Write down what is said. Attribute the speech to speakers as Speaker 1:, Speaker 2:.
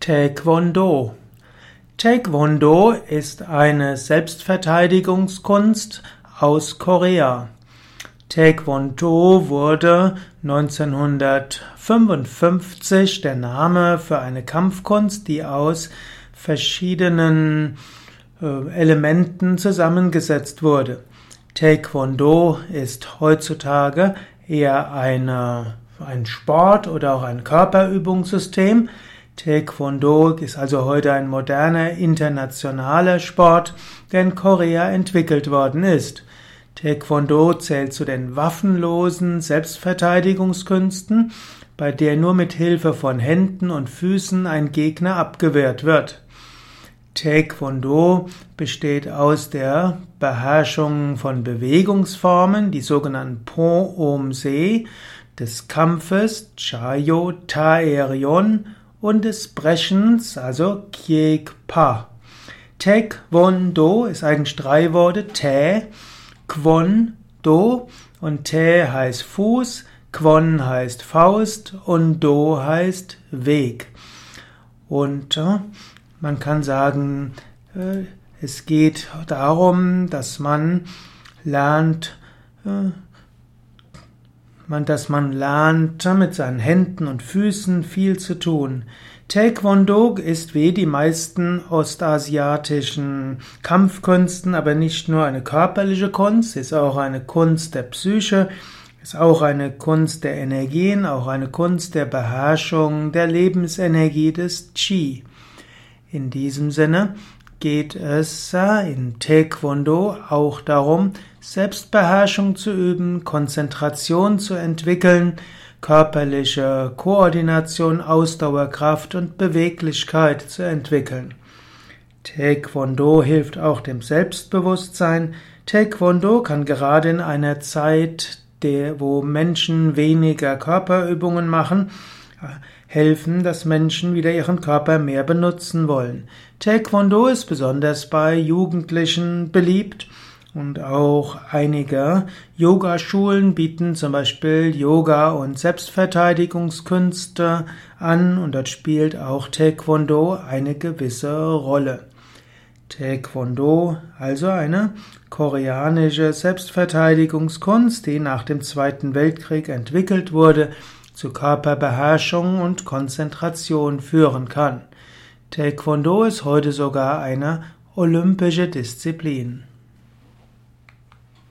Speaker 1: Taekwondo. Taekwondo ist eine Selbstverteidigungskunst aus Korea. Taekwondo wurde 1955 der Name für eine Kampfkunst, die aus verschiedenen äh, Elementen zusammengesetzt wurde. Taekwondo ist heutzutage eher eine, ein Sport oder auch ein Körperübungssystem. Taekwondo ist also heute ein moderner internationaler Sport, der in Korea entwickelt worden ist. Taekwondo zählt zu den waffenlosen Selbstverteidigungskünsten, bei der nur mit Hilfe von Händen und Füßen ein Gegner abgewehrt wird. Taekwondo besteht aus der Beherrschung von Bewegungsformen, die sogenannten Po-Om-Se, des Kampfes Chayo Taeryon und des Brechens, also Kiek-Pa. Taekwondo ist eigentlich drei Worte. Tae, Kwon, Do und Tae heißt Fuß, Kwon heißt Faust und Do heißt Weg. Und äh, man kann sagen, äh, es geht darum, dass man lernt, äh, man, dass man lernt, mit seinen Händen und Füßen viel zu tun. Taekwondo ist wie die meisten ostasiatischen Kampfkünsten, aber nicht nur eine körperliche Kunst, ist auch eine Kunst der Psyche, ist auch eine Kunst der Energien, auch eine Kunst der Beherrschung der Lebensenergie des Qi. In diesem Sinne geht es in Taekwondo auch darum, Selbstbeherrschung zu üben, Konzentration zu entwickeln, körperliche Koordination, Ausdauerkraft und Beweglichkeit zu entwickeln. Taekwondo hilft auch dem Selbstbewusstsein. Taekwondo kann gerade in einer Zeit, wo Menschen weniger Körperübungen machen, helfen, dass Menschen wieder ihren Körper mehr benutzen wollen. Taekwondo ist besonders bei Jugendlichen beliebt und auch einige Yogaschulen bieten zum Beispiel Yoga und Selbstverteidigungskünste an und dort spielt auch Taekwondo eine gewisse Rolle. Taekwondo, also eine koreanische Selbstverteidigungskunst, die nach dem Zweiten Weltkrieg entwickelt wurde, zu Körperbeherrschung und Konzentration führen kann. Taekwondo ist heute sogar eine olympische Disziplin.